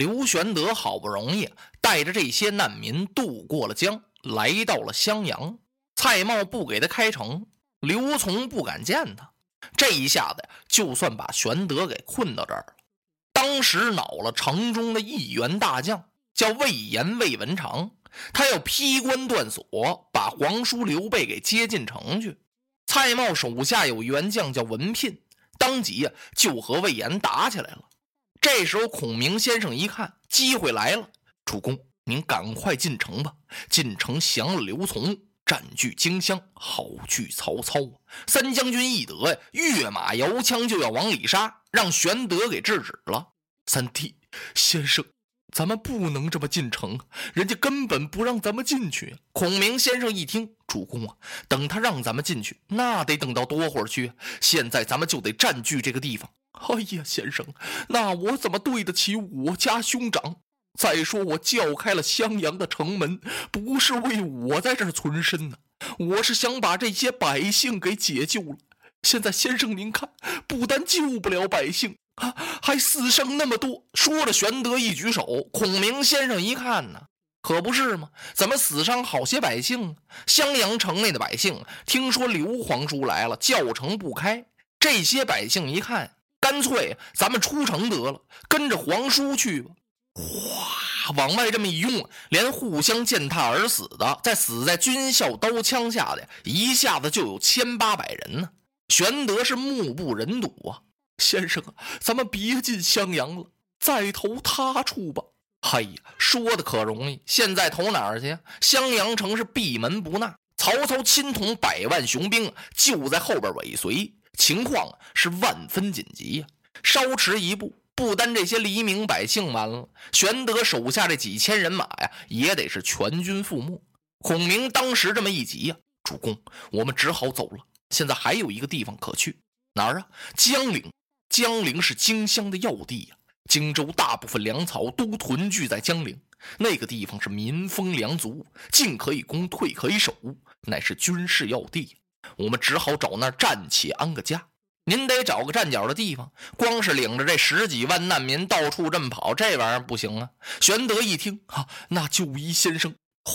刘玄德好不容易带着这些难民渡过了江，来到了襄阳。蔡瑁不给他开城，刘琮不敢见他。这一下子，就算把玄德给困到这儿了。当时恼了城中的一员大将，叫魏延、魏文长，他要劈关断锁，把皇叔刘备给接进城去。蔡瑁手下有员将叫文聘，当即就和魏延打起来了。这时候，孔明先生一看机会来了，主公，您赶快进城吧，进城降了刘琮。占据荆襄，好拒曹操啊！三将军一得呀，跃马摇枪就要往里杀，让玄德给制止了。三弟，先生，咱们不能这么进城，人家根本不让咱们进去。孔明先生一听，主公啊，等他让咱们进去，那得等到多会儿去？现在咱们就得占据这个地方。哎呀，先生，那我怎么对得起我家兄长？再说，我叫开了襄阳的城门，不是为我在这儿存身呢，我是想把这些百姓给解救了。现在先生您看，不但救不了百姓啊，还死伤那么多。说着，玄德一举手，孔明先生一看呢，可不是吗？怎么死伤好些百姓？襄阳城内的百姓听说刘皇叔来了，叫城不开。这些百姓一看，干脆咱们出城得了，跟着皇叔去吧。哗，往外这么一拥，连互相践踏而死的，在死在军校刀枪下的，一下子就有千八百人呢。玄德是目不忍睹啊，先生，咱们别进襄阳了，再投他处吧。嘿呀，说的可容易，现在投哪儿去？襄阳城是闭门不纳，曹操亲统百万雄兵就在后边尾随，情况是万分紧急呀，稍迟一步。不单这些黎民百姓完了，玄德手下这几千人马呀，也得是全军覆没。孔明当时这么一急呀，主公，我们只好走了。现在还有一个地方可去，哪儿啊？江陵。江陵是荆襄的要地呀，荆州大部分粮草都屯聚在江陵，那个地方是民丰粮足，进可以攻，退可以守，乃是军事要地。我们只好找那儿暂且安个家。您得找个站脚的地方，光是领着这十几万难民到处这么跑，这玩意儿不行啊！玄德一听，哈，那就依先生，哗，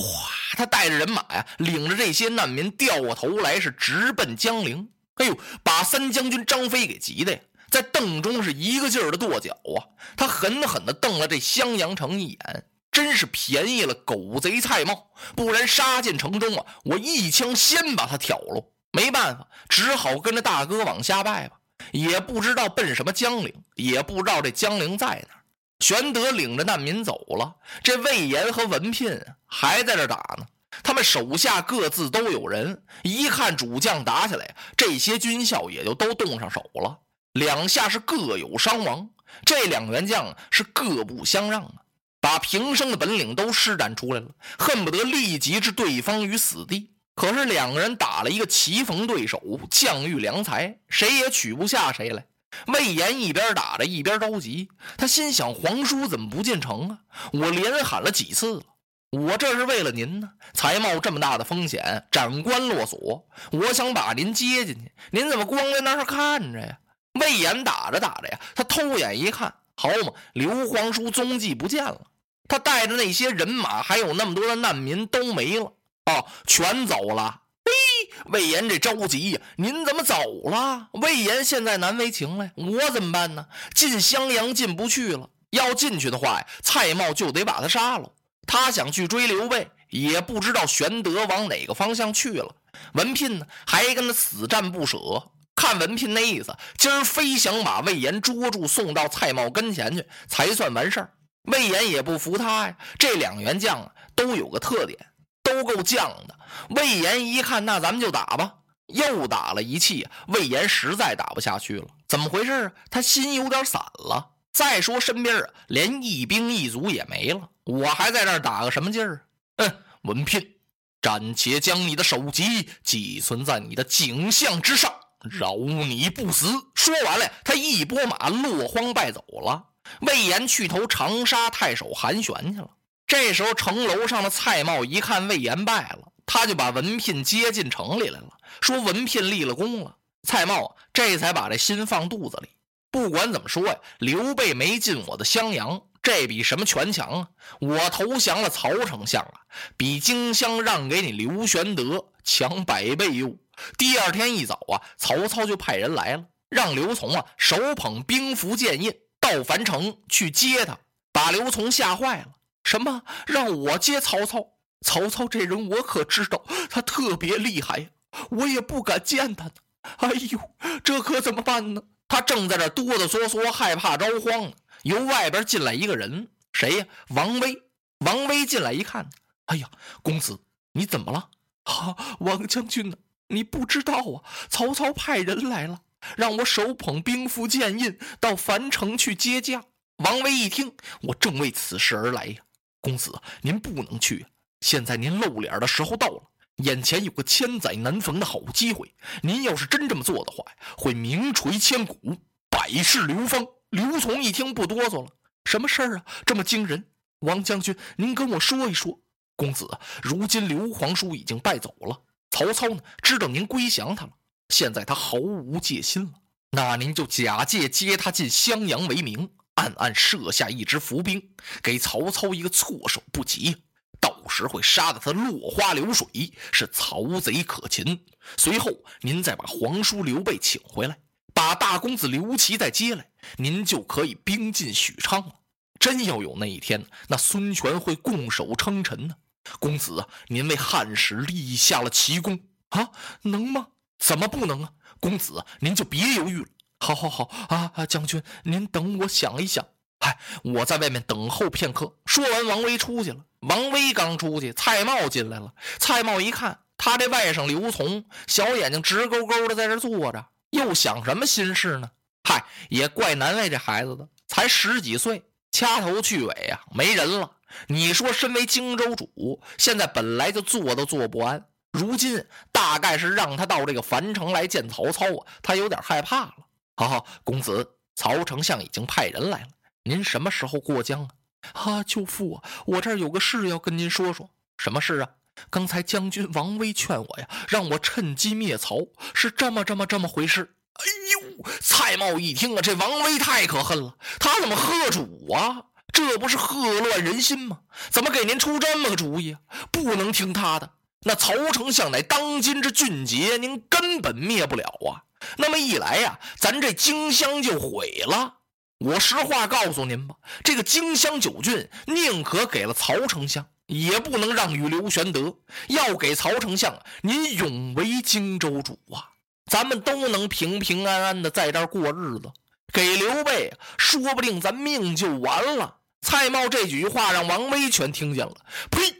他带着人马呀，领着这些难民掉过头来，是直奔江陵。哎呦，把三将军张飞给急的呀，在邓中是一个劲儿的跺脚啊！他狠狠地瞪了这襄阳城一眼，真是便宜了狗贼蔡瑁，不然杀进城中啊，我一枪先把他挑了。没办法，只好跟着大哥往下拜吧。也不知道奔什么江陵，也不知道这江陵在哪。玄德领着难民走了，这魏延和文聘还在这打呢。他们手下各自都有人，一看主将打起来，这些军校也就都动上手了。两下是各有伤亡，这两员将是各不相让啊，把平生的本领都施展出来了，恨不得立即置对方于死地。可是两个人打了一个棋逢对手，将遇良才，谁也取不下谁来。魏延一边打着一边着急，他心想：皇叔怎么不进城啊？我连喊了几次了，我这是为了您呢，才冒这么大的风险，斩关落锁，我想把您接进去，您怎么光在那儿看着呀？魏延打着打着呀，他偷眼一看，好嘛，刘皇叔踪迹不见了，他带着那些人马，还有那么多的难民都没了。哦，全走了。嘿，魏延这着急呀！您怎么走了？魏延现在难为情了，我怎么办呢？进襄阳进不去了，要进去的话呀，蔡瑁就得把他杀了。他想去追刘备，也不知道玄德往哪个方向去了。文聘呢，还跟他死战不舍。看文聘那意思，今儿非想把魏延捉住，送到蔡瑁跟前去，才算完事儿。魏延也不服他呀。这两员将啊，都有个特点。都够犟的。魏延一看，那咱们就打吧。又打了一气，魏延实在打不下去了。怎么回事啊？他心有点散了。再说身边，连一兵一卒也没了，我还在这儿打个什么劲儿？嗯，文聘，暂且将你的首级寄存在你的颈项之上，饶你不死。说完了，他一拨马，落荒败走了。魏延去投长沙太守韩玄去了。这时候，城楼上的蔡瑁一看魏延败了，他就把文聘接进城里来了，说文聘立了功了。蔡瑁这才把这心放肚子里。不管怎么说呀，刘备没进我的襄阳，这比什么全强啊？我投降了曹丞相啊，比荆襄让给你刘玄德强百倍哟。第二天一早啊，曹操就派人来了，让刘琮啊手捧兵符剑印到樊城去接他，把刘琮吓坏了。什么？让我接曹操？曹操这人我可知道，他特别厉害呀，我也不敢见他呢。哎呦，这可怎么办呢？他正在这哆哆嗦嗦，害怕着慌呢。由外边进来一个人，谁呀？王威。王威进来一看，哎呀，公子，你怎么了？哈，王将军呢？你不知道啊？曹操派人来了，让我手捧兵符剑印到樊城去接驾。王威一听，我正为此事而来呀。公子，您不能去，现在您露脸的时候到了。眼前有个千载难逢的好机会，您要是真这么做的话会名垂千古，百世流芳。刘琮一听不哆嗦了，什么事儿啊？这么惊人？王将军，您跟我说一说。公子，如今刘皇叔已经败走了，曹操呢知道您归降他了，现在他毫无戒心了。那您就假借接他进襄阳为名，暗暗设下一支伏兵，给曹操一个措手不及。到时会杀得他落花流水，是曹贼可擒。随后您再把皇叔刘备请回来，把大公子刘琦再接来，您就可以兵进许昌了。真要有那一天，那孙权会拱手称臣呢。公子，您为汉室立下了奇功啊，能吗？怎么不能啊？公子，您就别犹豫了。好，好，好啊啊！将军，您等我想一想。哎，我在外面等候片刻。说完，王威出去了。王威刚出去，蔡瑁进来了。蔡瑁一看，他这外甥刘琮，小眼睛直勾勾的在这坐着，又想什么心事呢？嗨，也怪难为这孩子的，才十几岁，掐头去尾啊，没人了。你说，身为荆州主，现在本来就坐都坐不安，如今大概是让他到这个樊城来见曹操啊，他有点害怕了。好好，公子，曹丞相已经派人来了。您什么时候过江啊？啊，舅父啊，我这儿有个事要跟您说说。什么事啊？刚才将军王威劝我呀，让我趁机灭曹，是这么这么这么回事。哎呦，蔡瑁一听啊，这王威太可恨了，他怎么喝主啊？这不是祸乱人心吗？怎么给您出这么个主意啊？不能听他的。那曹丞相乃当今之俊杰，您根本灭不了啊。那么一来呀，咱这荆襄就毁了。我实话告诉您吧，这个荆襄九郡，宁可给了曹丞相，也不能让与刘玄德。要给曹丞相，您永为荆州主啊，咱们都能平平安安的在这儿过日子。给刘备，说不定咱命就完了。蔡瑁这几句话让王威全听见了。呸！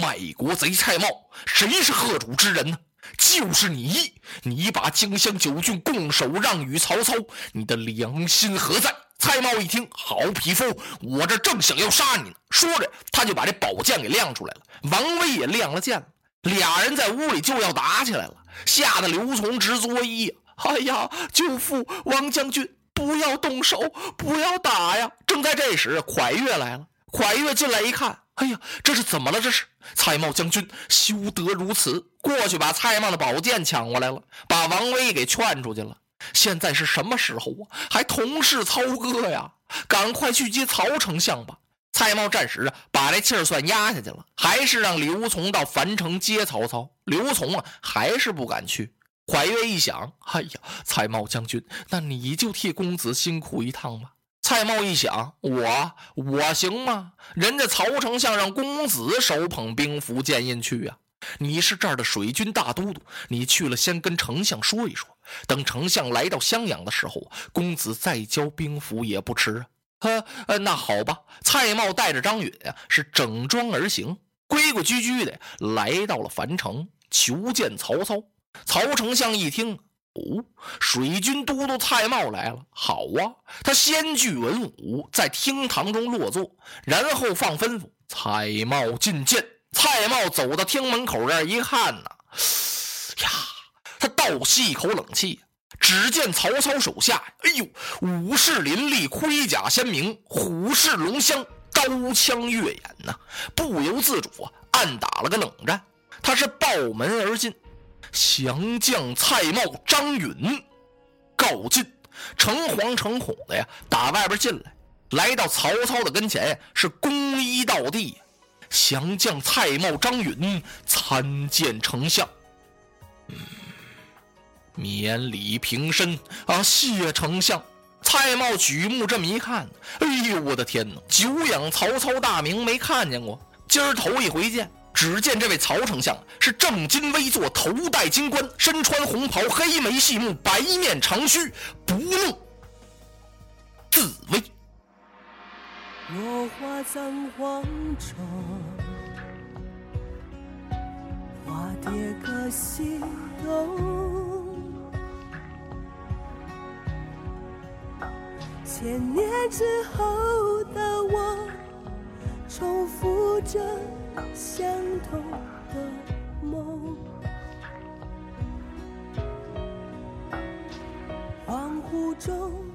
卖国贼蔡瑁，谁是贺主之人呢？就是你！你把荆襄九郡拱手让与曹操，你的良心何在？蔡瑁一听，好匹夫，我这正想要杀你呢。说着，他就把这宝剑给亮出来了。王威也亮了剑了，俩人在屋里就要打起来了，吓得刘琮直作揖：“哎呀，舅父，王将军，不要动手，不要打呀！”正在这时，蒯越来了。蒯越进来一看，哎呀，这是怎么了？这是蔡瑁将军，休得如此！过去把蔡瑁的宝剑抢过来了，把王威给劝出去了。现在是什么时候啊？还同是操戈呀！赶快去接曹丞相吧！蔡瑁暂时啊，把这气儿算压下去了，还是让刘琮到樊城接曹操。刘琮啊，还是不敢去。蒯越一想，哎呀，蔡瑁将军，那你就替公子辛苦一趟吧。蔡瑁一想，我我行吗？人家曹丞相让公子手捧兵符剑印去呀。你是这儿的水军大都督，你去了先跟丞相说一说。等丞相来到襄阳的时候，公子再交兵符也不迟啊！呵，呃，那好吧。蔡瑁带着张允呀，是整装而行，规规矩矩的来到了樊城，求见曹操。曹丞相一听，水军都督蔡瑁来了，好啊！他先具文武，在厅堂中落座，然后放吩咐：蔡瑁觐见。蔡瑁走到厅门口这儿一看呐，呀！他倒吸一口冷气，只见曹操手下，哎呦，武士林立，盔甲鲜明，虎视龙骧，刀枪跃眼呐，不由自主啊，暗打了个冷战。他是抱门而进，降将蔡瑁、张允告进，诚惶诚恐的呀，打外边进来。来到曹操的跟前呀，是躬衣倒地，降将蔡瑁、张允参见丞相。免礼平身啊，谢丞相。蔡瑁举目这么一看，哎呦，我的天哪！久仰曹操大名，没看见过，今儿头一回见。只见这位曹丞相是正襟危坐，头戴金冠，身穿红袍，黑眉细目，白面长须，不怒自威。落花葬黄冢，花蝶各西东。千年之后的我，重复着相同的梦。恍惚中。